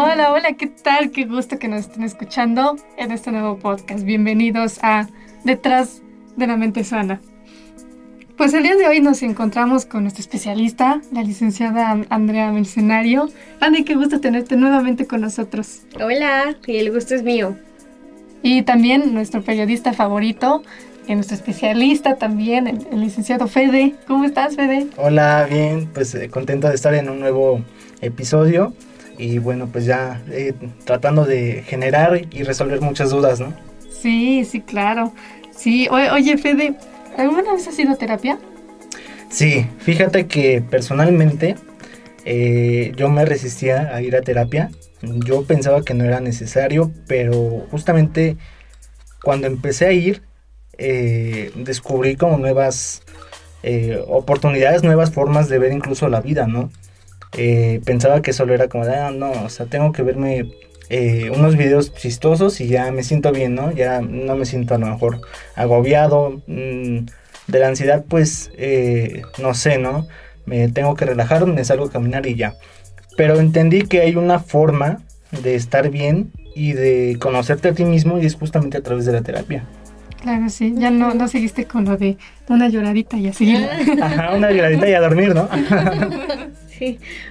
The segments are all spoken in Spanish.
Hola, hola, ¿qué tal? Qué gusto que nos estén escuchando en este nuevo podcast. Bienvenidos a Detrás de la Mente Sana. Pues el día de hoy nos encontramos con nuestra especialista, la licenciada Andrea Mercenario. Andy, qué gusto tenerte nuevamente con nosotros. Hola, y el gusto es mío. Y también nuestro periodista favorito, y nuestro especialista también, el, licenciado Fede. ¿Cómo estás, Fede? Hola, bien, pues eh, contento de estar en un nuevo episodio y bueno, pues ya eh, tratando de generar y resolver muchas dudas, ¿no? Sí, sí, claro. Sí, oye, Fede, ¿Alguna vez has ido a terapia? Sí, fíjate que personalmente eh, yo me resistía a ir a terapia. Yo pensaba que no era necesario, pero justamente cuando empecé a ir, eh, descubrí como nuevas eh, oportunidades, nuevas formas de ver incluso la vida, ¿no? Pensaba que solo era como, ah, no, o sea, tengo que verme unos videos chistosos y ya me siento bien, ¿no? Ya no me siento a lo mejor agobiado. Mm, de la ansiedad, pues, eh, no sé, ¿no? Me tengo que relajar, me salgo a caminar y ya. Pero entendí que hay una forma de estar bien y de conocerte a ti mismo y es justamente a través de la terapia. Claro, sí, ya no, no seguiste con lo de una lloradita y así. Ajá, una lloradita y a dormir, ¿no?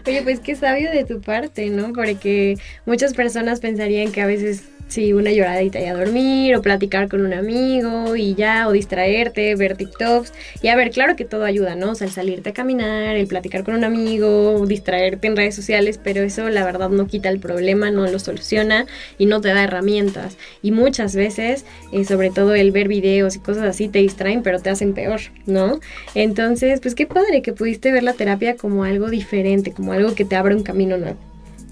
oye, pues qué sabio de tu parte, ¿no? Porque muchas personas pensarían que a veces sí, una lloradita y a dormir, o platicar con un amigo y ya, o distraerte, ver TikToks. Y a ver, claro que todo ayuda, ¿no? O sea, el salirte a caminar, el platicar con un amigo, distraerte en redes sociales, pero eso la verdad no quita el problema, no lo soluciona y no te da herramientas. Y muchas veces, eh, sobre todo el ver videos y cosas así, te distraen, pero te hacen peor, ¿no? Entonces, pues qué padre que pudiste ver la terapia como algo diferente, como algo que te abre un camino nuevo.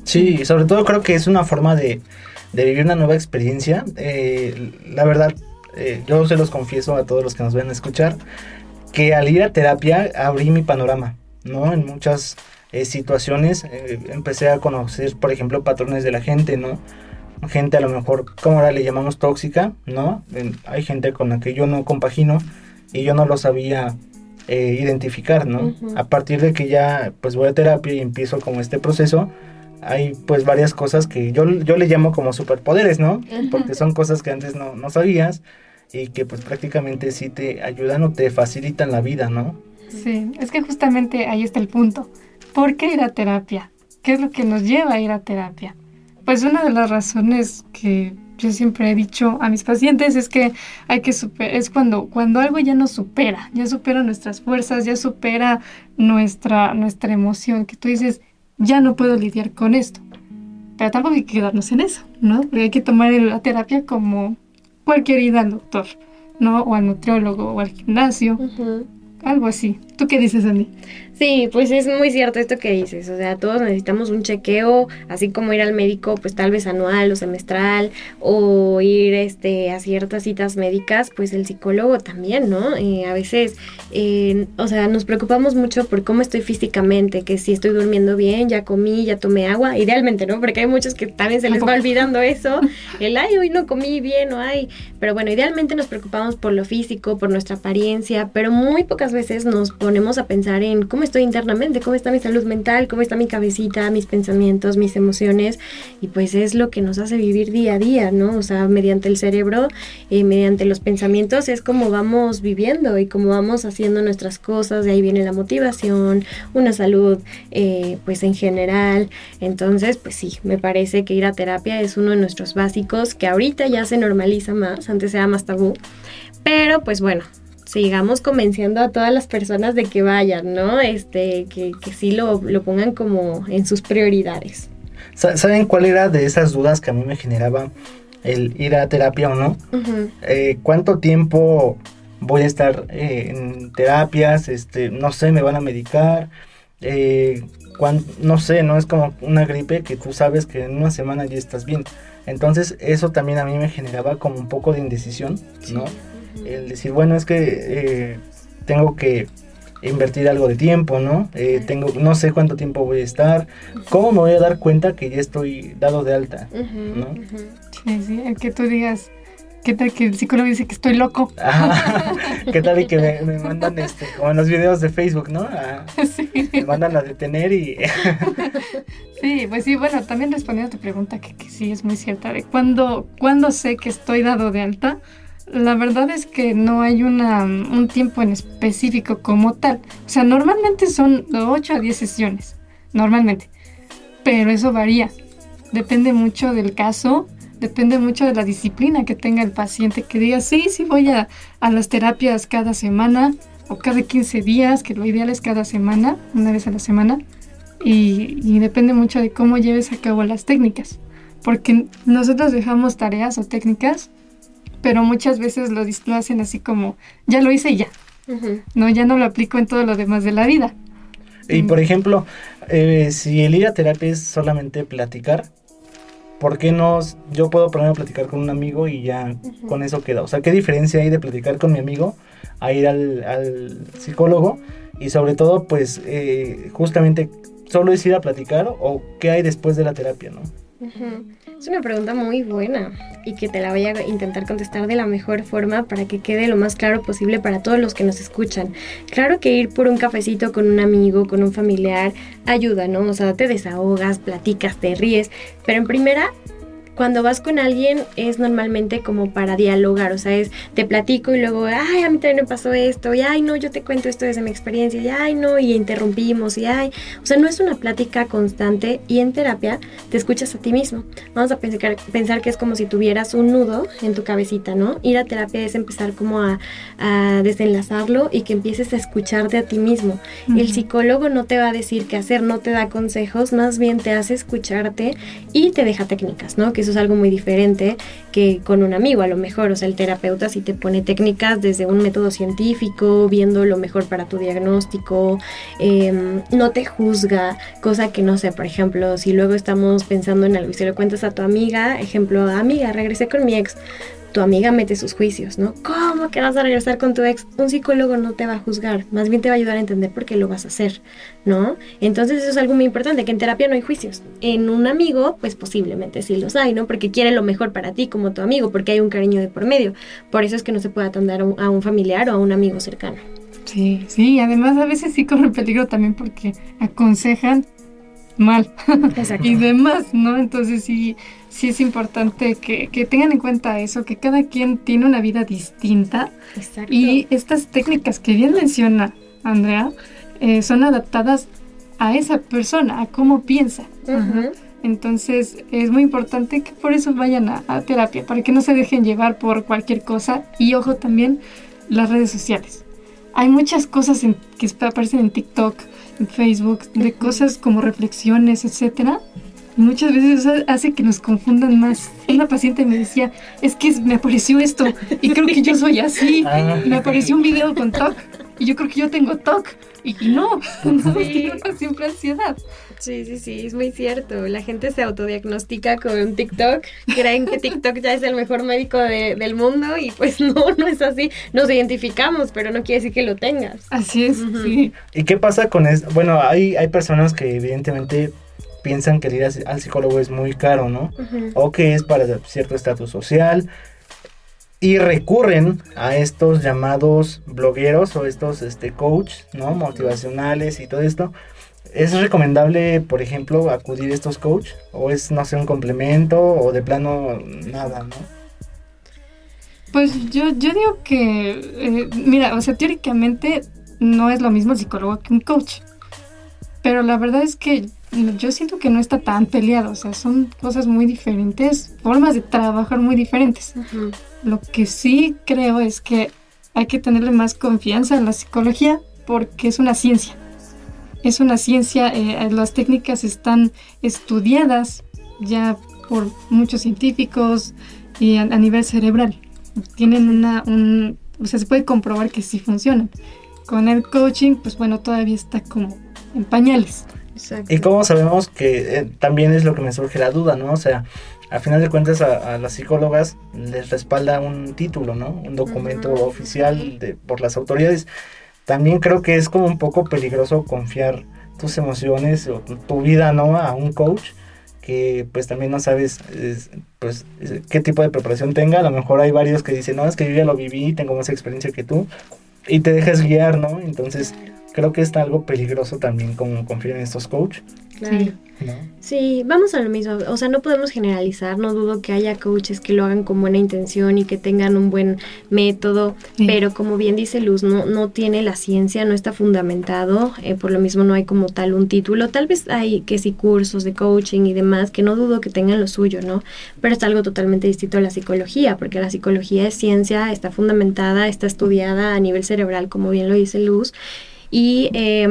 Sí, sobre todo creo que es una forma de de vivir una nueva experiencia. Eh, la verdad, eh, yo se los confieso a todos los que nos ven a escuchar, que al ir a terapia abrí mi panorama, ¿no? En muchas eh, situaciones empecé a conocer, por ejemplo, patrones de la gente, ¿no? Gente a lo mejor, como ahora le llamamos tóxica, ¿no? hay gente con la que yo no compagino y yo no lo sabía identificar, ¿no? A partir de que ya pues voy a terapia y empiezo como este proceso, hay pues varias cosas que yo, yo le llamo como superpoderes, ¿no? Porque son cosas que antes no, no sabías y que pues prácticamente sí te ayudan o te facilitan la vida, ¿no? Sí, es que justamente ahí está el punto. ¿Por qué ir a terapia? ¿Qué es lo que nos lleva a ir a terapia? Pues una de las razones que yo siempre he dicho a mis pacientes es que hay que super, es cuando, cuando algo ya nos supera, ya supera nuestras fuerzas, ya supera nuestra, nuestra emoción, que tú dices, ya no puedo lidiar con esto. Pero tampoco hay que quedarnos en eso, ¿no? Porque hay que tomar la terapia como cualquier ida al doctor, ¿no? O al nutriólogo o al gimnasio, algo así. ¿Tú qué dices, Andy? Sí, pues es muy cierto esto que dices, o sea, todos necesitamos un chequeo, así como ir al médico, pues tal vez anual o semestral, o ir este, a ciertas citas médicas, pues el psicólogo también, ¿no? Eh, a veces, eh, o sea, nos preocupamos mucho por cómo estoy físicamente, que si estoy durmiendo bien, ya comí, ya tomé agua, idealmente, ¿no? Porque hay muchos que también se les va olvidando eso, el, ay, hoy no comí bien, o ay, pero bueno, idealmente nos preocupamos por lo físico, por nuestra apariencia, pero muy pocas veces nos ponemos a pensar en cómo estoy internamente, cómo está mi salud mental, cómo está mi cabecita, mis pensamientos, mis emociones, y pues es lo que nos hace vivir día a día, ¿no? O sea, mediante el cerebro, eh, mediante los pensamientos, es como vamos viviendo y como vamos haciendo nuestras cosas, de ahí viene la motivación, una salud, eh, pues en general. Entonces, pues sí, me parece que ir a terapia es uno de nuestros básicos que ahorita ya se normaliza más, antes era más tabú, pero pues bueno, sigamos convenciendo a todas las personas de que vayan, ¿no? Este, que, que sí lo, lo pongan como en sus prioridades. ¿Saben cuál era de esas dudas que a mí me generaba el ir a terapia o no? Eh, ¿Cuánto tiempo voy a estar eh, en terapias? Este, no sé, me van a medicar. Eh, no sé, no es como una gripe que tú sabes que en una semana ya estás bien. Entonces eso también a mí me generaba como un poco de indecisión, ¿no? El decir, bueno, es que eh, tengo que invertir algo de tiempo, ¿no? Eh, tengo, no sé cuánto tiempo voy a estar, ¿cómo me voy a dar cuenta que ya estoy dado de alta, ¿no? Sí, sí, el que tú digas, ¿Qué tal que el psicólogo dice que estoy loco? ¿Qué tal y que me, mandan, este, como en los videos de Facebook, ¿no? sí. Me mandan a detener y... sí, pues sí, bueno, también respondiendo a tu pregunta, que, que sí es muy cierta, de cuándo, cuándo sé que estoy dado de alta, la verdad es que no hay una, un tiempo en específico como tal. O sea, normalmente son 8 a 10 sesiones, normalmente. Pero eso varía. Depende mucho del caso Depende mucho de la disciplina que tenga el paciente, que diga, sí, sí voy a, las terapias cada semana o cada 15 días, que lo ideal es cada semana, una vez a la semana. Y, depende mucho de cómo lleves a cabo las técnicas. Porque nosotros dejamos tareas o técnicas, pero muchas veces lo, lo hacen así como, ya lo hice ya. No, ya no lo aplico en todo lo demás de la vida. Y por ejemplo, eh, si el ir a terapia es solamente platicar, ¿por qué no yo puedo ponerme a platicar con un amigo y ya con eso queda? O sea, ¿qué diferencia hay de platicar con mi amigo a ir al, psicólogo? Y sobre todo, pues, eh, justamente, ¿solo es ir a platicar o qué hay después de la terapia, no? Es una pregunta muy buena y que te la voy a intentar contestar de la mejor forma para que quede lo más claro posible para todos los que nos escuchan. Claro que ir por un cafecito con un amigo, con un familiar, ayuda, ¿no? O sea, te desahogas, platicas, te ríes, pero en primera cuando vas con alguien es normalmente como para dialogar, o sea, es te platico y luego, ay, a mí también me pasó esto, y ay, no, yo te cuento esto desde mi experiencia, y ay, no, y interrumpimos, y ay, o sea, no es una plática constante y en terapia te escuchas a ti mismo. Vamos a pensar, pensar que es como si tuvieras un nudo en tu cabecita, ¿no? Ir a terapia es empezar como a, desenlazarlo y que empieces a escucharte a ti mismo. El psicólogo no te va a decir qué hacer, no te da consejos, más bien te hace escucharte y te deja técnicas, ¿no? Que eso es algo muy diferente que con un amigo, a lo mejor, o sea, el terapeuta si te pone técnicas desde un método científico, viendo lo mejor para tu diagnóstico, em, no te juzga, cosa que no sé, por ejemplo, si luego estamos pensando en algo y se lo cuentas a tu amiga, ejemplo, amiga, regresé con mi ex, tu amiga mete sus juicios, ¿no? ¿Cómo que vas a regresar con tu ex? Un psicólogo no te va a juzgar, más bien te va a ayudar a entender por qué lo vas a hacer, ¿no? Entonces eso es algo muy importante, que en terapia no hay juicios. En un amigo, pues posiblemente sí los hay, ¿no? Porque quiere lo mejor para ti como tu amigo, porque hay un cariño de por medio. Por eso es que no se puede atender a un, familiar o a un amigo cercano. Sí, sí, además a veces sí corre peligro también porque aconsejan mal y demás, ¿no? Entonces sí, sí es importante que, tengan en cuenta eso, que cada quien tiene una vida distinta. Y estas técnicas que bien menciona Andrea eh, son adaptadas a esa persona, a cómo piensa. Entonces es muy importante que por eso vayan a, terapia, para que no se dejen llevar por cualquier cosa. Y ojo también las redes sociales. Hay muchas cosas que aparecen en TikTok, en Facebook, de cosas como reflexiones, etcétera, muchas veces hace que nos confundan más. Una paciente me decía, es que me apareció esto y creo que yo soy así. Ah. Me apareció un video con TOC y yo creo que yo tengo TOC y, no, no sí. siempre ansiedad. Sí, sí, sí, es muy cierto. La gente se autodiagnostica con TikTok, creen que TikTok ya es el mejor médico del mundo y pues no, no es así. Nos identificamos, pero no quiere decir que lo tengas. Así es, sí. ¿Y qué pasa con esto? Bueno, hay, hay personas que evidentemente piensan que ir al psicólogo es muy caro, ¿no? O que es para cierto estatus social. Y recurren a estos llamados blogueros o estos este, coach, ¿no? Motivacionales y todo esto. ¿Es recomendable, por ejemplo, acudir a estos coach? ¿O es, no sé, un complemento? ¿O de plano nada, no? Pues yo, yo digo que, eh, mira, o sea, teóricamente no es lo mismo psicólogo que un coach. Pero la verdad es que yo siento que no está tan peleado, o sea, son cosas muy diferentes, formas de trabajar muy diferentes. Lo que sí creo es que hay que tenerle más confianza en la psicología porque es una ciencia. Es una ciencia, eh, las técnicas están estudiadas ya por muchos científicos y a, nivel cerebral. Tienen una, un, o sea, se puede comprobar que sí funcionan. Con el coaching, pues bueno, todavía está como en pañales. Y como sabemos que eh, también es lo que me surge la duda, ¿no? O sea, a final de cuentas a, las psicólogas les respalda un título, ¿no? Un documento oficial de, por las autoridades. También creo que es como un poco peligroso confiar tus emociones o tu vida, ¿no? A un coach que pues también no sabes pues qué tipo de preparación tenga. A lo mejor hay varios que dicen, no, es que yo ya lo viví, tengo más experiencia que tú. Y te dejas guiar, ¿no? Entonces creo que está algo peligroso también como confiar en estos coaches. Claro. Sí. vamos a lo mismo. O sea, no podemos generalizar. No dudo que haya coaches que lo hagan con buena intención y que tengan un buen método. Pero como bien dice Luz, no, no tiene la ciencia, no está fundamentado. Eh, por lo mismo no hay como tal un título. Tal vez hay que sí cursos de coaching y demás, que no dudo que tengan lo suyo, ¿no? Pero es algo totalmente distinto a la psicología, porque la psicología es ciencia, está fundamentada, está estudiada a nivel cerebral, como bien lo dice Luz. Y eh,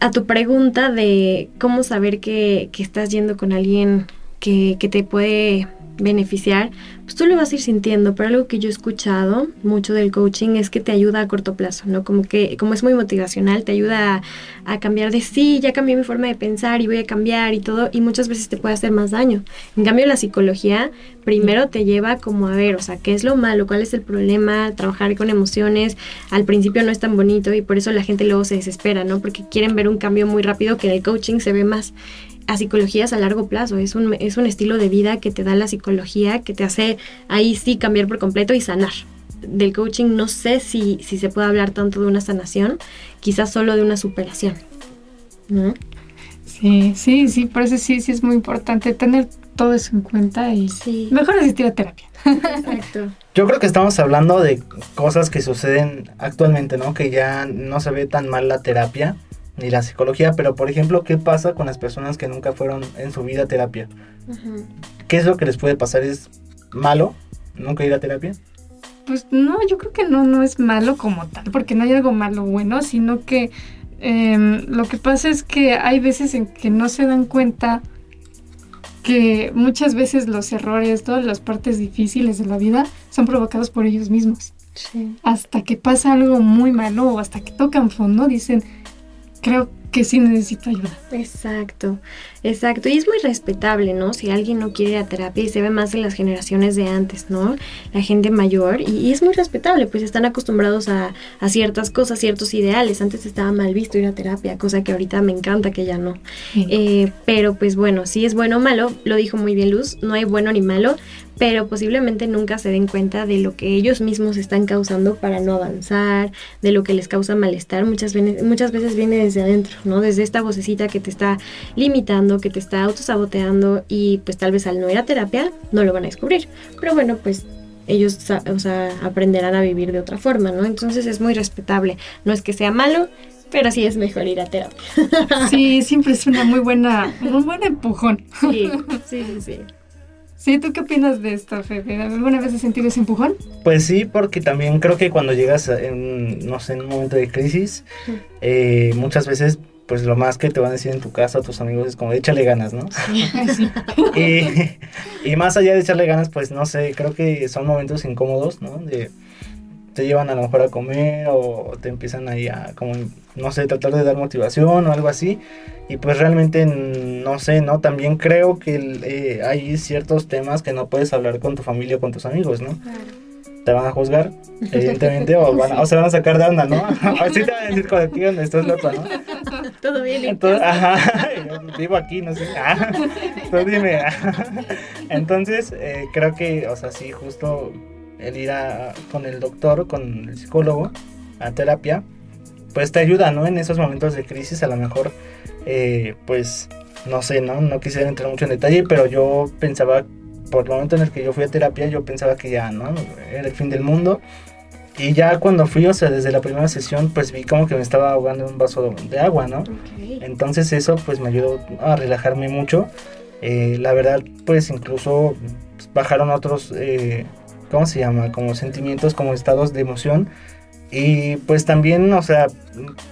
a tu pregunta de cómo saber que, que estás yendo con alguien que, que, te puede beneficiar, pues tú lo vas a ir sintiendo, pero algo que yo he escuchado mucho del coaching es que te ayuda a corto plazo, ¿no? Como que, como es muy motivacional, te ayuda a, cambiar de sí, ya cambié mi forma de pensar y voy a cambiar y todo, y muchas veces te puede hacer más daño. En cambio, la psicología primero te lleva como a ver, o sea, qué es lo malo, cuál es el problema, trabajar con emociones, al principio no es tan bonito y por eso la gente luego se desespera, ¿no? Porque quieren ver un cambio muy rápido que en el coaching se ve más a psicologías a largo plazo, es un, es un estilo de vida que te da la psicología, que te hace ahí sí cambiar por completo y sanar. Del coaching no sé si, si se puede hablar tanto de una sanación, quizás solo de una superación. Sí, sí, sí, por eso sí, sí es muy importante tener todo eso en cuenta y mejor asistir a terapia. Exacto. Yo creo que estamos hablando de cosas que suceden actualmente, ¿no? Que ya no se ve tan mal la terapia ni la psicología, pero por ejemplo, ¿qué pasa con las personas que nunca fueron en su vida a terapia? ¿Qué es lo que les puede pasar? ¿Es malo nunca ir a terapia? Pues no, yo creo que no, no es malo como tal, porque no hay algo malo bueno, sino que em, lo que pasa es que hay veces en que no se dan cuenta que muchas veces los errores, todas las partes difíciles de la vida son provocados por ellos mismos. Hasta que pasa algo muy malo o hasta que tocan fondo, dicen, creo que sí necesito ayuda. Exacto, exacto. Y es muy respetable, ¿no? Si alguien no quiere ir a terapia y se ve más en las generaciones de antes, ¿no? La gente mayor. Y, es muy respetable, pues están acostumbrados a, ciertas cosas, ciertos ideales. Antes estaba mal visto ir a terapia, cosa que ahorita me encanta que ya no. Eh, pero pues bueno, si es bueno o malo, lo dijo muy bien Luz, no hay bueno ni malo, pero posiblemente nunca se den cuenta de lo que ellos mismos están causando para no avanzar, de lo que les causa malestar, muchas veces, muchas veces viene desde adentro, ¿no? Desde esta vocecita que te está limitando, que te está autosaboteando y pues tal vez al no ir a terapia no lo van a descubrir. Pero bueno, pues ellos o sea, aprenderán a vivir de otra forma, ¿no? Entonces es muy respetable. No es que sea malo, pero sí es mejor ir a terapia. Sí, siempre es una muy buena, un buen empujón. Sí, sí, sí, sí. Sí, ¿tú qué opinas de esto, Fede? ¿Alguna vez has sentido ese empujón? Pues sí, porque también creo que cuando llegas en, no sé, en un momento de crisis, eh, muchas veces pues lo más que te van a decir en tu casa tus amigos es como échale ganas, ¿no? Sí. y, y, más allá de echarle ganas, pues no sé, creo que son momentos incómodos, ¿no? De, te llevan a lo mejor a comer o te empiezan ahí a como no sé tratar de dar motivación o algo así. Y pues realmente no sé no también creo que eh, hay ciertos temas que no puedes hablar con tu familia o con tus amigos no te van a juzgar evidentemente o, van o se van a sacar de onda no así te van a decir colectivo estás loco no todo bien entonces ajá vivo aquí no sé ah, entonces dime entonces eh, creo que o sea sí justo el ir con el doctor, con el psicólogo, a terapia, pues te ayuda, ¿no? En esos momentos de crisis, a lo mejor, eh, pues, no sé, ¿no? No quisiera entrar mucho en detalle, pero yo pensaba, por el momento en el que yo fui a terapia, yo pensaba que ya, ¿no? Era el fin del mundo. Y ya cuando fui, o sea, desde la primera sesión, pues vi como que me estaba ahogando en un vaso de agua, ¿no? Entonces eso pues me ayudó a relajarme mucho. Eh, la verdad, pues incluso bajaron otros eh, ¿cómo se llama? Como sentimientos, como estados de emoción. Y pues también, o sea,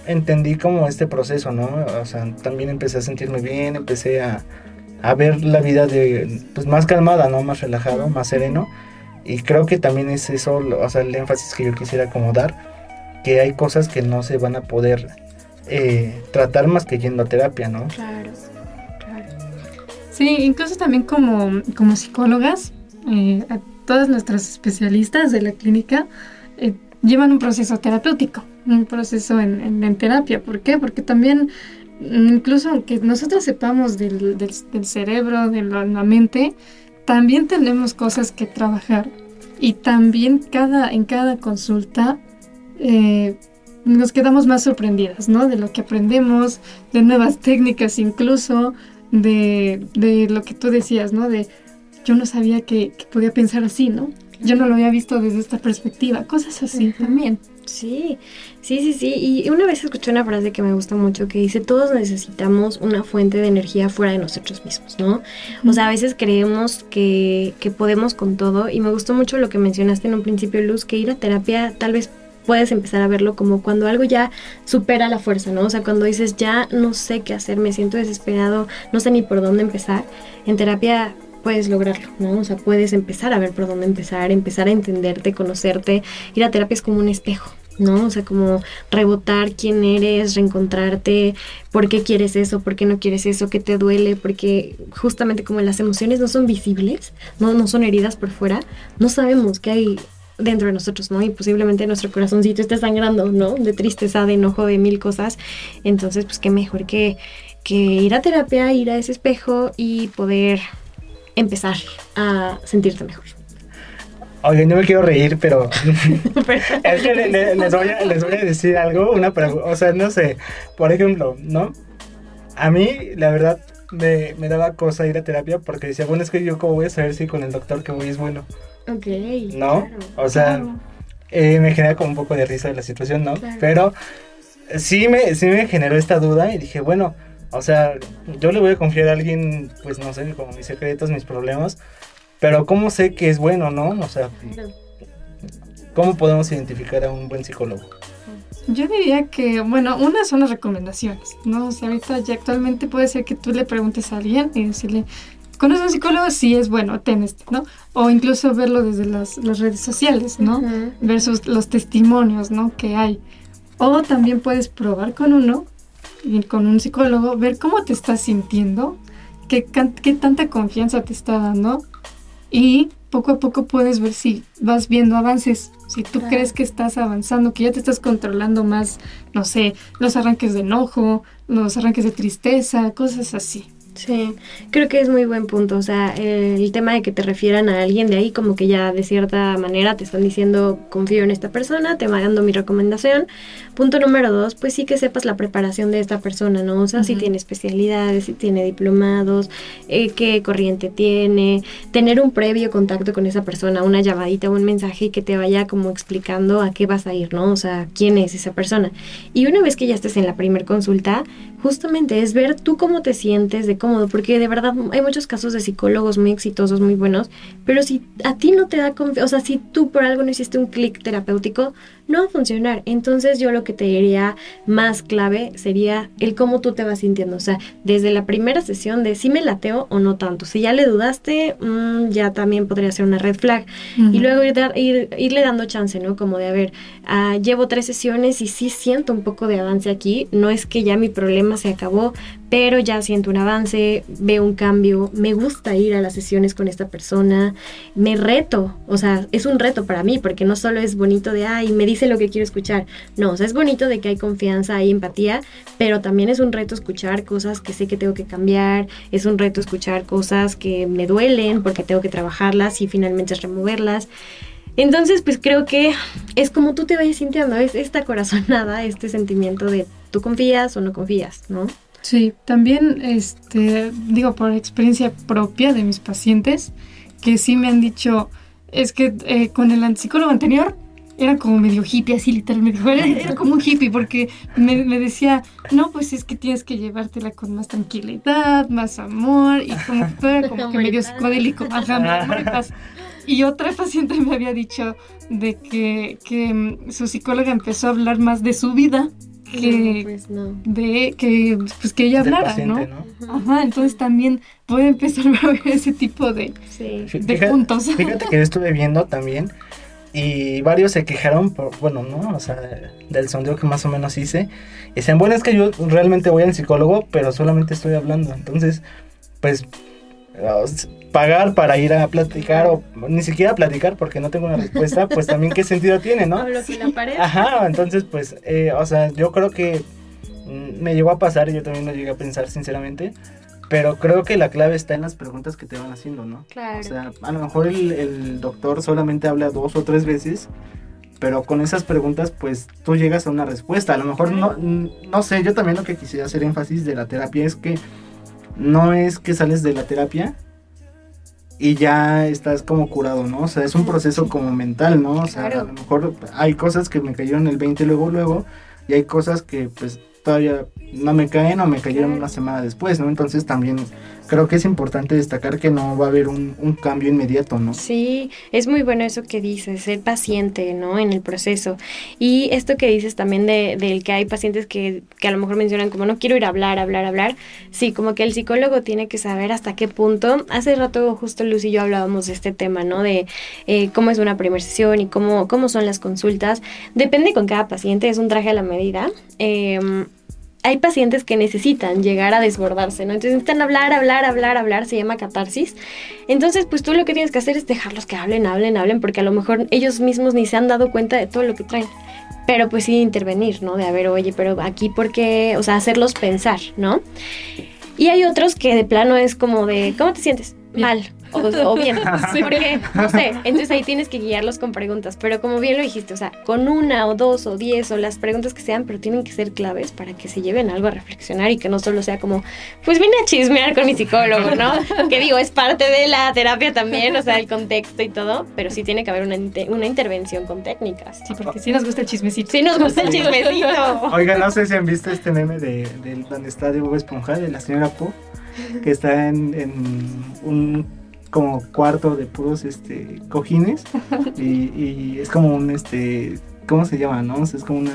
entendí como este proceso, ¿no? O sea, también empecé a sentirme bien, empecé a, a ver la vida de, pues más calmada, ¿no? Más relajado, más sereno. Y creo que también es eso, o sea, el énfasis que yo quisiera como dar, que hay cosas que no se van a poder eh, tratar más que yendo a terapia, ¿no? Claro, claro. Sí, incluso también como, como psicólogas, eh, todas nuestras especialistas de la clínica eh, llevan un proceso terapéutico, un proceso en, terapia. ¿Por qué? Porque también incluso aunque nosotros sepamos del, del, cerebro, de la, mente, también tenemos cosas que trabajar. Y también cada, en cada consulta eh, nos quedamos más sorprendidas, ¿no? De lo que aprendemos, de nuevas técnicas incluso, de, de lo que tú decías, ¿no? De yo no sabía que, que podía pensar así, ¿no? Yo no lo había visto desde esta perspectiva, cosas así también. Sí, sí, sí, sí. Y una vez escuché una frase que me gusta mucho que dice, todos necesitamos una fuente de energía fuera de nosotros mismos, ¿no? O sea, a veces creemos que, que podemos con todo y me gustó mucho lo que mencionaste en un principio, Luz, que ir a terapia tal vez puedes empezar a verlo como cuando algo ya supera la fuerza, ¿no? O sea, cuando dices, ya no sé qué hacer, me siento desesperado, no sé ni por dónde empezar. En terapia puedes lograrlo, ¿no? O sea, puedes empezar a ver por dónde empezar, empezar a entenderte, conocerte. Ir a terapia es como un espejo, ¿no? O sea, como rebotar quién eres, reencontrarte, por qué quieres eso, por qué no quieres eso, qué te duele, porque justamente como las emociones no son visibles, no, no son heridas por fuera, no sabemos qué hay dentro de nosotros, ¿no? Y posiblemente nuestro corazoncito esté sangrando, ¿no? De tristeza, de enojo, de mil cosas. Entonces, pues qué mejor que, que ir a terapia, ir a ese espejo y poder empezar a sentirte mejor. Oye, no me quiero reír, pero es que les, voy a, decir algo, una o sea, no sé, por ejemplo, ¿no? A mí, la verdad, me, me, daba cosa ir a terapia porque decía, bueno, es que yo cómo voy a saber si con el doctor que voy es bueno. Ok. ¿No? o sea, eh, me genera como un poco de risa de la situación, ¿no? Pero sí me, sí me generó esta duda y dije, bueno, o sea, yo le voy a confiar a alguien, pues no sé, como mis secretos, mis problemas, pero ¿cómo sé que es bueno, no? O sea, ¿cómo podemos identificar a un buen psicólogo? Yo diría que, bueno, una son las recomendaciones, ¿no? O sea, ahorita ya actualmente puede ser que tú le preguntes a alguien y decirle, ¿conoces a un psicólogo? Sí, es bueno, ten este, ¿no? O incluso verlo desde las, redes sociales, ¿no? Versus los testimonios, ¿no? Que hay. O también puedes probar con uno con un psicólogo, ver cómo te estás sintiendo, qué, qué tanta confianza te está dando y poco a poco puedes ver si vas viendo avances, si tú crees que estás avanzando, que ya te estás controlando más, no sé, los arranques de enojo, los arranques de tristeza, cosas así. Sí, creo que es muy buen punto. O sea, el tema de que te refieran a alguien de ahí, como que ya de cierta manera te están diciendo, confío en esta persona, te va dando mi recomendación. Punto número dos, pues sí que sepas la preparación de esta persona, ¿no? O sea, si tiene especialidades, si tiene diplomados, eh, qué corriente tiene, tener un previo contacto con esa persona, una llamadita o un mensaje que te vaya como explicando a qué vas a ir, ¿no? O sea, quién es esa persona. Y una vez que ya estés en la primer consulta, justamente es ver tú cómo te sientes de cómodo, porque de verdad hay muchos casos de psicólogos muy exitosos, muy buenos, pero si a ti no te da confianza, o sea, si tú por algo no hiciste un clic terapéutico, no va a funcionar. Entonces yo lo que te diría más clave sería el cómo tú te vas sintiendo. O sea, desde la primera sesión de si me lateo o no tanto. Si ya le dudaste, mm, ya también podría ser una red flag. Y luego ir, irle dando chance, ¿no? Como de, a ver, ah, llevo tres sesiones y sí siento un poco de avance aquí. No es que ya mi problema se acabó, pero ya siento un avance, veo un cambio, me gusta ir a las sesiones con esta persona, me reto, o sea, es un reto para mí, porque no solo es bonito de, ay, me dice lo que quiero escuchar, no, o sea, es bonito de que hay confianza, hay empatía, pero también es un reto escuchar cosas que sé que tengo que cambiar, es un reto escuchar cosas que me duelen porque tengo que trabajarlas y finalmente removerlas. Entonces, pues creo que es como tú te vayas sintiendo, es esta corazonada, este sentimiento de tú confías o no confías, ¿no? Sí, también, este, digo, por experiencia propia de mis pacientes, que sí me han dicho, es que eh, con el psicólogo anterior era como medio hippie, así literalmente, era, como un hippie, porque me, decía, no, pues es que tienes que llevártela con más tranquilidad, más amor, y como que todo era como que medio psicodélico, ajá, Y otra paciente me había dicho de que, que mm, su psicóloga empezó a hablar más de su vida que, pues de que pues que ella hablara, ¿no? Ajá, entonces también puede empezar a ver ese tipo de, puntos. Fíjate que yo estuve viendo también y varios se quejaron por, bueno, ¿no? O sea, del sondeo que más o menos hice. Y dicen, bueno, es que yo realmente voy al psicólogo, pero solamente estoy hablando. Entonces, pues pagar para ir a platicar o ni siquiera platicar porque no tengo una respuesta, pues también qué sentido tiene, ¿no? Hablo la pared. Ajá, entonces pues, eh, o sea, yo creo que Mm, Me llegó a pasar y yo también lo llegué a pensar sinceramente. Pero creo que la clave está en las preguntas que te van haciendo, ¿no? Claro. O sea, a lo mejor el, el doctor solamente habla dos o tres veces, pero con esas preguntas pues tú llegas a una respuesta. A lo mejor no, no sé, yo también lo que quisiera hacer énfasis de la terapia es que no es que sales de la terapia y ya estás como curado, ¿no? O sea, es un proceso como mental, ¿no? O sea, Claro. a lo mejor hay cosas que me cayeron el 20 luego, luego, y hay cosas que pues todavía no me caen o me cayeron Claro. una semana después, ¿no? Entonces también creo que es importante destacar que no va a haber un, un cambio inmediato, ¿no? Sí, es muy bueno eso que dices, ser paciente, ¿no? En el proceso. Y esto que dices también de, del que hay pacientes que, que a lo mejor mencionan como no quiero ir a hablar, hablar, hablar. Sí, como que el psicólogo tiene que saber hasta qué punto. Hace rato justo Luz y yo hablábamos de este tema, ¿no? De eh, cómo es una primera sesión y cómo, cómo son las consultas. Depende con cada paciente, es un traje a la medida. Em, hay pacientes que necesitan llegar a desbordarse, ¿no? Entonces necesitan hablar, hablar, hablar, hablar, se llama catarsis. Entonces, pues tú lo que tienes que hacer es dejarlos que hablen, hablen, hablen, porque a lo mejor ellos mismos ni se han dado cuenta de todo lo que traen. Pero pues sí intervenir, ¿no? De a ver, oye, pero aquí por qué, o sea, hacerlos pensar, ¿no? Y hay otros que de plano es como de, ¿cómo te sientes? Bien. Mal. O, o bien. Porque, no sé, entonces ahí tienes que guiarlos con preguntas. Pero como bien lo dijiste, o sea, con una o dos o diez o las preguntas que sean, pero tienen que ser claves para que se lleven algo a reflexionar y que no solo sea como, pues vine a chismear con mi psicólogo, ¿no? que digo, es parte de la terapia también, o sea, el contexto y todo, pero sí tiene que haber una, una intervención con técnicas. Sí, porque sí nos gusta el chismecito. Sí nos gusta el Sí. chismecito. Oiga, no sé si han visto este meme de, de donde está de Bob Esponja, de la señora Po, que está en, en un como cuarto de puros este cojines y, y es como un este ¿cómo se llama? no? O sea, es como una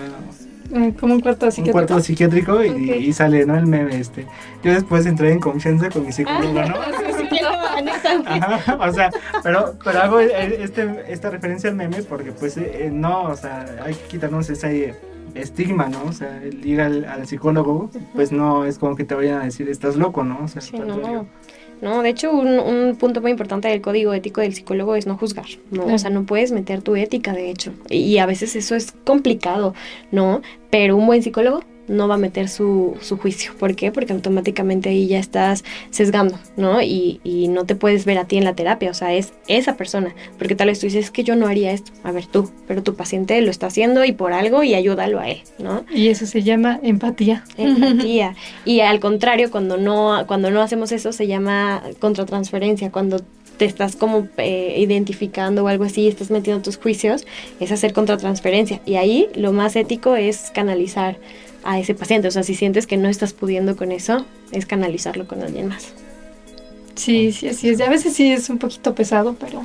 Eh, Como un cuarto así un cuarto psiquiátrico y, sale no el meme este yo después entré en confianza con mi psicólogo no Ajá, o sea, pero, pero hago este, esta referencia al meme porque pues eh, no, o sea, hay que quitarnos ese estigma, ¿no? O sea, el ir al, al psicólogo, pues no es como que te vayan a decir estás loco, ¿no? O sea, Sí, al no, contrario. No. De hecho, un, un punto muy importante del código ético del psicólogo es no juzgar, ¿no? O sea, no puedes meter tu ética, de hecho. Y, y a veces eso es complicado, ¿no? Pero un buen psicólogo no va a meter su, su juicio. ¿Por qué? Porque automáticamente ahí ya estás sesgando, ¿no? Y, y no te puedes ver a ti en la terapia, o sea, es esa persona. Porque tal vez tú dices, es que yo no haría esto. A ver, tú, pero tu paciente lo está haciendo y por algo y ayúdalo a él, ¿no? Y eso se llama empatía. empatía. Y al contrario, cuando no, cuando no hacemos eso se llama contratransferencia, cuando te estás como eh, identificando o algo así, estás metiendo tus juicios, es hacer contratransferencia. Y ahí lo más ético es canalizar a ese paciente. O sea, si sientes que no estás pudiendo con eso, es canalizarlo con alguien más. Sí, sí, así es. A veces sí es un poquito pesado, pero,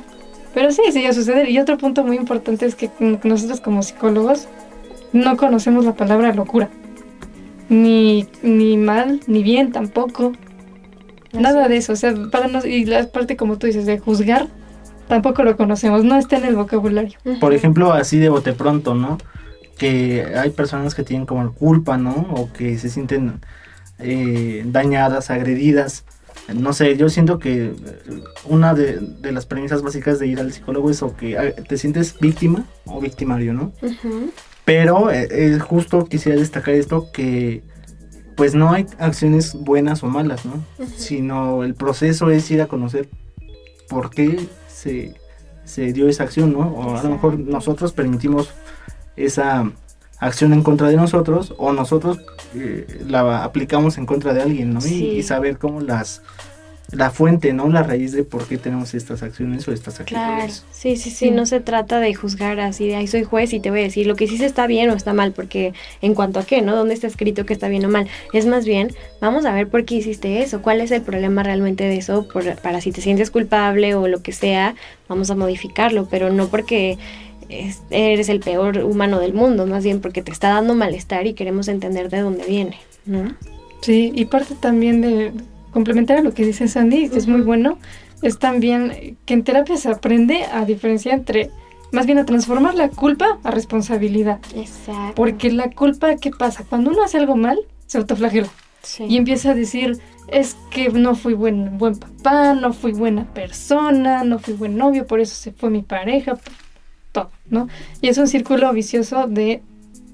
pero sí, sí, ya sucede. Y otro punto muy importante es que nosotros como psicólogos no conocemos la palabra locura. Ni, ni mal, ni bien tampoco. Nada de eso. O sea, para nos, y la parte como tú dices de juzgar, tampoco lo conocemos. No está en el vocabulario. Por ejemplo, así de bote pronto, ¿no? Que hay personas que tienen como culpa, ¿no? O que se sienten eh, dañadas, agredidas. No sé, yo siento que eh, una de, de las premisas básicas de ir al psicólogo es o que eh, te sientes víctima o victimario, ¿no? Pero eh, eh, justo quisiera destacar esto que pues no hay acciones buenas o malas, ¿no? Sino el proceso es ir a conocer por qué se, se dio esa acción, ¿no? O a lo mejor nosotros permitimos esa acción en contra de nosotros o nosotros eh, la aplicamos en contra de alguien, ¿no? Y- Sí. Y, saber cómo las la fuente, ¿no? La raíz de por qué tenemos estas acciones o estas Claro, actitudes. sí, sí, sí, no se trata de juzgar así de, ay, soy juez y te voy a decir lo que hiciste está bien o está mal, porque en cuanto a qué, ¿no? ¿Dónde está escrito que está bien o mal? Es más bien, vamos a ver por qué hiciste eso, cuál es el problema realmente de eso, por- para si te sientes culpable o lo que sea, vamos a modificarlo, pero no porque es- eres el peor humano del mundo, más bien porque te está dando malestar y queremos entender de dónde viene, ¿no? Sí, y parte también de complementar a lo que dice Sandy, que es muy bueno, es también que en terapia se aprende a diferenciar entre, más bien a transformar la culpa a responsabilidad. Exacto. Porque la culpa, ¿qué pasa? Cuando uno hace algo mal, se autoflagela Sí. y empieza a decir, es que no fui buen, buen papá, no fui buena persona, no fui buen novio, por eso se fue mi pareja, todo, ¿no? Y es un círculo vicioso de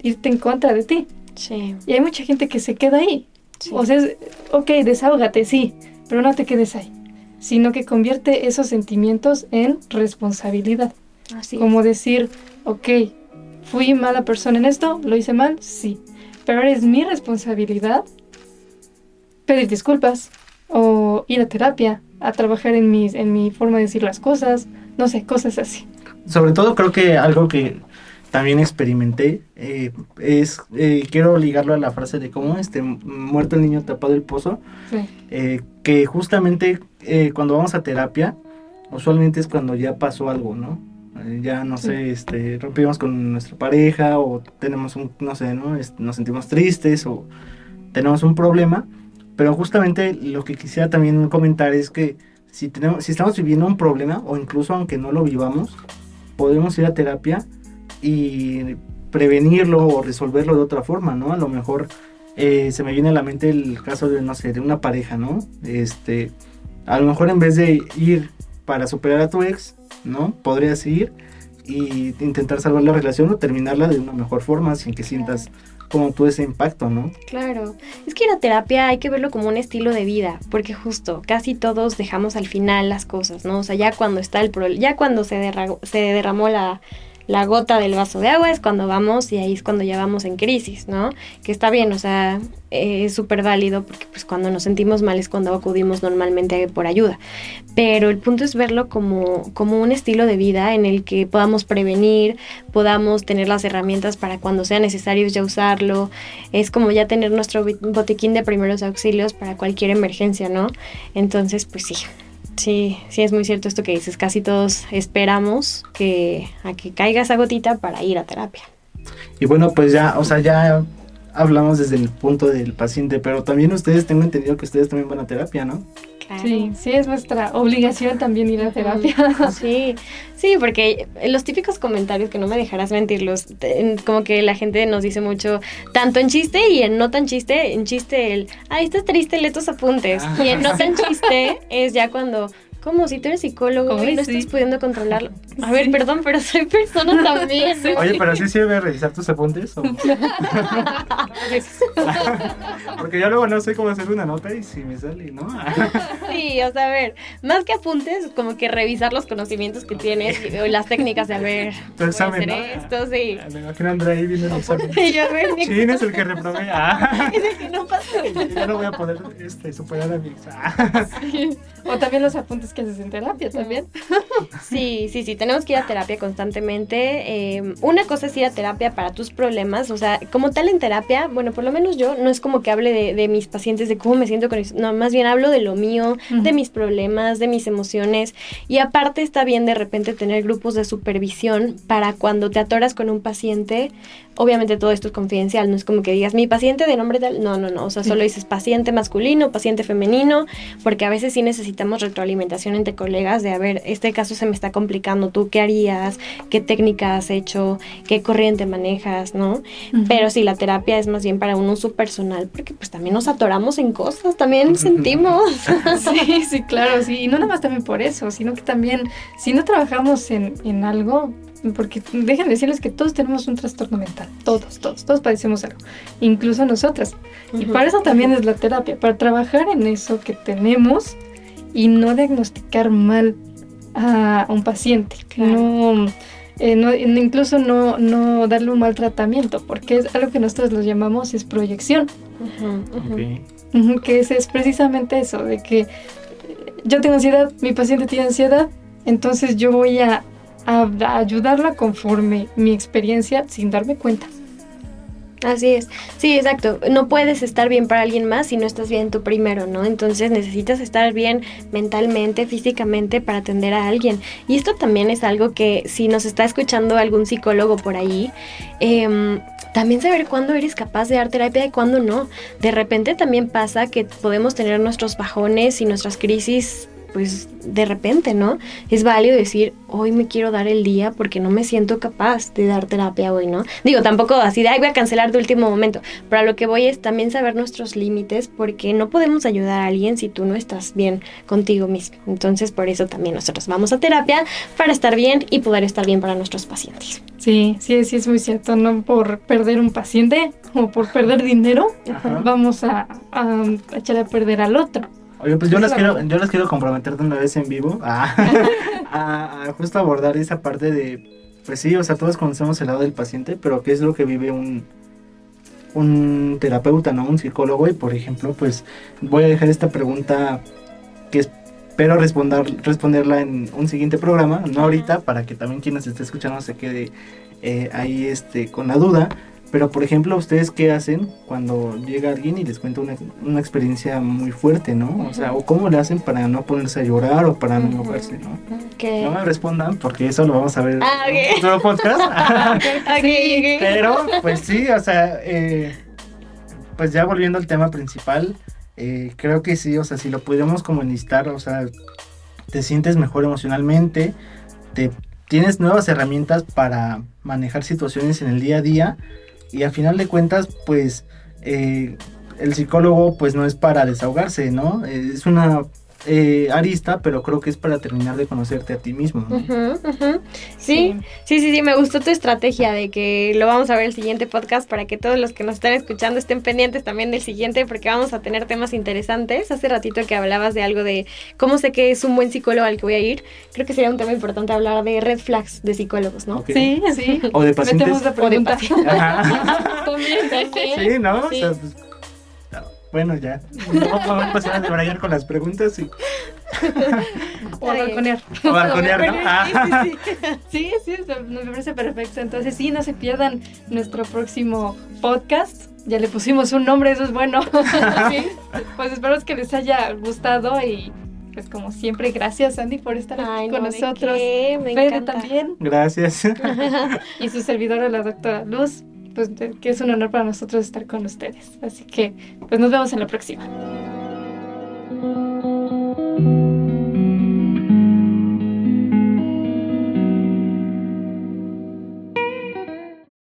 irte en contra de ti. Sí. Y hay mucha gente que se queda ahí. O sea, ok, desahógate, sí, pero no te quedes ahí, sino que convierte esos sentimientos en responsabilidad. Así Como decir, ok, fui mala persona en esto, lo hice mal, sí, pero ahora es mi responsabilidad pedir disculpas o ir a terapia, a trabajar en, mis, en mi forma de decir las cosas, no sé, cosas así. Sobre todo creo que algo que también experimenté eh, es, eh, quiero ligarlo a la frase de cómo este, muerto el niño tapado el pozo, Sí. eh, que justamente eh, cuando vamos a terapia, usualmente es cuando ya pasó algo, ¿no? Ya, no sé, este, rompimos con nuestra pareja o tenemos un, no sé, ¿no? Nos sentimos tristes o tenemos un problema, pero justamente lo que quisiera también comentar es que si, tenemos, si estamos viviendo un problema o incluso aunque no lo vivamos, podemos ir a terapia y prevenirlo o resolverlo de otra forma, ¿no? A lo mejor eh, se me viene a la mente el caso de, no sé, de una pareja, ¿no? Este, a lo mejor en vez de ir para superar a tu ex, ¿no? Podrías ir y intentar salvar la relación o terminarla de una mejor forma sin que sientas como tú ese impacto, ¿no? Claro, es que la terapia hay que verlo como un estilo de vida, porque justo casi todos dejamos al final las cosas, ¿no? O sea, ya cuando está el problema, ya cuando se, derra- se derramó la, la gota del vaso de agua es cuando vamos y ahí es cuando ya vamos en crisis, ¿no? Que está bien, o sea, eh, es súper válido porque pues cuando nos sentimos mal es cuando acudimos normalmente por ayuda. Pero el punto es verlo como, como un estilo de vida en el que podamos prevenir, podamos tener las herramientas para cuando sea necesario ya usarlo. Es como ya tener nuestro botiquín de primeros auxilios para cualquier emergencia, ¿no? Entonces, pues sí. Sí, sí es muy cierto esto que dices. Casi todos esperamos que a que caiga esa gotita para ir a terapia. Y bueno, pues ya, o sea, ya hablamos desde el punto del paciente, pero también ustedes, tengo entendido que ustedes también van a terapia, ¿no? Claro. Sí, sí, es nuestra obligación también ir a terapia. Sí, sí, porque los típicos comentarios que no me dejarás mentirlos, como que la gente nos dice mucho, tanto en chiste y en no tan chiste, en chiste el, ay, estás triste, lee tus apuntes. Y en no tan chiste es ya cuando, ¿cómo? Si tú eres psicólogo y no sí. estás pudiendo controlarlo. A ver, Sí. perdón, pero soy persona también. ¿no? Oye, pero sí sirve revisar tus apuntes. o- Porque yo luego no sé cómo hacer una nota y si me sale, ¿no? Sí, o sea, a ver, más que apuntes, como que revisar los conocimientos que tienes y o las técnicas de, a ver, Tu examen, hacer ¿no? esto, sí. Me imagino a Andrea ahí viendo el examen. Y yo, a ver, es el que reprobé. Ah. examen, que no pasó. Ya no voy a poder este, superar a mi ex. Ah. O también los apuntes que haces en terapia también. Sí, sí, sí, tenemos que ir a terapia constantemente. Eh, una cosa es ir a terapia para tus problemas, o sea, como tal en terapia, bueno, por lo menos yo no es como que hable de, de mis pacientes, de cómo me siento con eso, no, más bien hablo de lo mío, de mis problemas, de mis emociones. Y aparte está bien de repente tener grupos de supervisión para cuando te atoras con un paciente, obviamente todo esto es confidencial, no es como que digas mi paciente de nombre tal, no, no, no, o sea, solo dices paciente masculino, paciente femenino, porque a veces sí necesitamos retroalimentación entre colegas de, a ver, este caso se me está complicando, ¿tú qué harías? ¿Qué técnica has hecho? ¿Qué corriente manejas? ¿No? Pero sí, la terapia es más bien para un uso personal, porque pues también nos atoramos en cosas, también sentimos. Sí, sí, claro, sí. Y no nada más también por eso, sino que también, si no trabajamos en, en algo, porque dejen de decirles que todos tenemos un trastorno mental. Todos, todos, todos padecemos algo. Incluso nosotras. Y Ujú. para eso también es la terapia, para trabajar en eso que tenemos y no diagnosticar mal a un paciente. Claro. No, eh, no- incluso no, no darle un mal tratamiento, porque es algo que nosotros lo llamamos es proyección. Que es, es precisamente eso, de que yo tengo ansiedad, mi paciente tiene ansiedad, entonces yo voy a, a- a ayudarla conforme mi experiencia sin darme cuenta. Así es, sí, exacto. No puedes estar bien para alguien más si no estás bien tú primero, ¿no? Entonces necesitas estar bien mentalmente, físicamente para atender a alguien. Y esto también es algo que si nos está escuchando algún psicólogo por ahí, em, también saber cuándo eres capaz de dar terapia y cuándo no. De repente también pasa que podemos tener nuestros bajones y nuestras crisis pues de repente, ¿no? Es válido decir, hoy me quiero dar el día porque no me siento capaz de dar terapia hoy, ¿no? Digo, tampoco así de, ay, voy a cancelar de último momento, pero a lo que voy es también saber nuestros límites porque no podemos ayudar a alguien si tú no estás bien contigo mismo. Entonces, por eso también nosotros vamos a terapia para estar bien y poder estar bien para nuestros pacientes. Sí, sí, sí, es muy cierto, no por perder un paciente como por perder dinero, Ajá. vamos a, a echar a perder al otro. Oye, pues yo les quiero, yo les quiero comprometer de una vez en vivo a, a- a justo abordar esa parte de, pues sí, o sea, todos conocemos el lado del paciente, pero qué es lo que vive un, un terapeuta, ¿no? Un psicólogo y, por ejemplo, pues voy a dejar esta pregunta que espero responder, responderla en un siguiente programa, no ahorita, para que también quien nos esté escuchando se quede eh, ahí este, con la duda. Pero, por ejemplo, ¿ustedes qué hacen cuando llega alguien y les cuenta una, una experiencia muy fuerte, ¿no? O sea, o cómo le hacen para no ponerse a llorar o para no enojarse, ¿no? Que... No me respondan porque eso lo vamos a ver Ah, ok. en otro podcast. Ok, ok. Pero, pues sí, o sea, eh, pues ya volviendo al tema principal, eh, creo que sí, o sea, si lo pudiéramos como enlistar, o sea, te sientes mejor emocionalmente, te tienes nuevas herramientas para manejar situaciones en el día a día y a final de cuentas, pues eh, el psicólogo pues no es para desahogarse, ¿no? Es una eh, arista, pero creo que es para terminar de conocerte a ti mismo. ¿no? Sí, sí, sí, sí, me gustó tu estrategia de que lo vamos a ver el siguiente podcast para que todos los que nos están escuchando estén pendientes también del siguiente porque vamos a tener temas interesantes. Hace ratito que hablabas de algo de cómo sé que es un buen psicólogo al que voy a ir, creo que sería un tema importante hablar de red flags de psicólogos, ¿no? Sí, sí. O de pacientes. Metemos la pregunta. Ajá. También, también. Sí, ¿no? Sí. O sea, pues, no, bueno, ya. Vamos a empezar a debrayar con las preguntas y O a balconear. a balconear, ¿no? Ah. Sí, sí, sí. Sí, sí, eso me parece perfecto. Entonces, sí, no se pierdan nuestro próximo podcast. Ya le pusimos un nombre, eso es bueno. Sí, Pues espero que les haya gustado y pues como siempre, gracias Andy por estar aquí con no, ¿de nosotros. Me Fede encanta. también Gracias. y su servidora la doctora Luz, pues, que es un honor para nosotros estar con ustedes. Así que pues nos vemos en la próxima.